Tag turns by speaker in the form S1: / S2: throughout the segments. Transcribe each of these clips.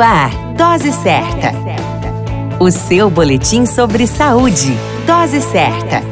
S1: Ar, Dose Certa. O seu boletim sobre saúde. Dose Certa.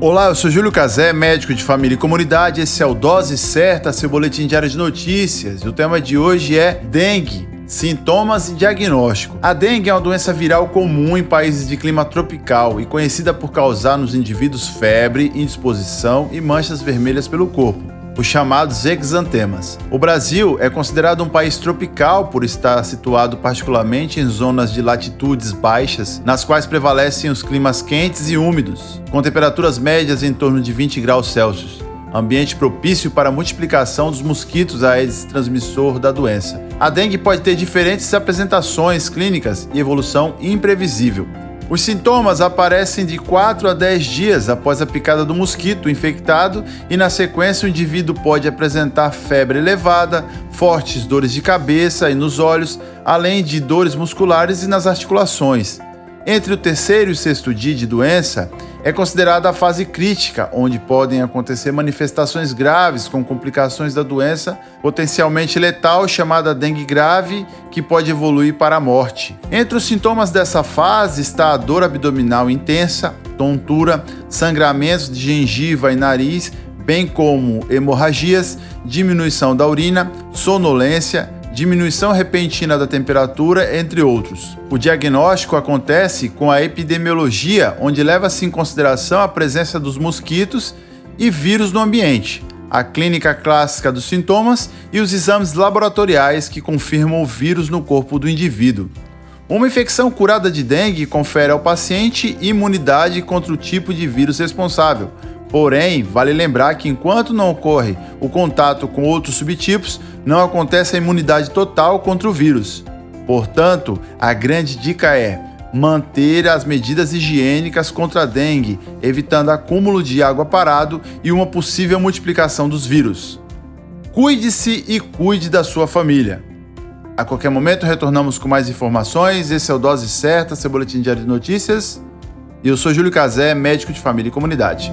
S2: Olá, eu sou Júlio Cazé, médico de família e comunidade. Esse é o Dose Certa, seu boletim diário de notícias. E o tema de hoje é dengue. Sintomas e diagnóstico. A dengue é uma doença viral comum em países de clima tropical e conhecida por causar nos indivíduos febre, indisposição e manchas vermelhas pelo corpo os chamados exantemas. O Brasil é considerado um país tropical por estar situado particularmente em zonas de latitudes baixas, nas quais prevalecem os climas quentes e úmidos, com temperaturas médias em torno de 20 graus Celsius. Ambiente propício para a multiplicação dos mosquitos Aedes transmissor da doença. A dengue pode ter diferentes apresentações clínicas e evolução imprevisível. Os sintomas aparecem de 4 a 10 dias após a picada do mosquito infectado e, na sequência, o indivíduo pode apresentar febre elevada, fortes dores de cabeça e nos olhos, além de dores musculares e nas articulações. Entre o terceiro e o sexto dia de doença, é considerada a fase crítica, onde podem acontecer manifestações graves com complicações da doença potencialmente letal chamada dengue grave, que pode evoluir para a morte. Entre os sintomas dessa fase está a dor abdominal intensa, tontura, sangramentos de gengiva e nariz, bem como hemorragias, diminuição da urina, sonolência, diminuição repentina da temperatura, entre outros. O diagnóstico acontece com a epidemiologia, onde leva-se em consideração a presença dos mosquitos e vírus no ambiente, a clínica clássica dos sintomas e os exames laboratoriais que confirmam o vírus no corpo do indivíduo. Uma infecção curada de dengue confere ao paciente imunidade contra o tipo de vírus responsável, Porém, vale lembrar que enquanto não ocorre o contato com outros subtipos, não acontece a imunidade total contra o vírus. Portanto, a grande dica é manter as medidas higiênicas contra a dengue, evitando acúmulo de água parado e uma possível multiplicação dos vírus. Cuide-se e cuide da sua família. A qualquer momento retornamos com mais informações. Esse é o Dose Certa, seu boletim diário de notícias. E eu sou Júlio Cazé, médico de família e comunidade.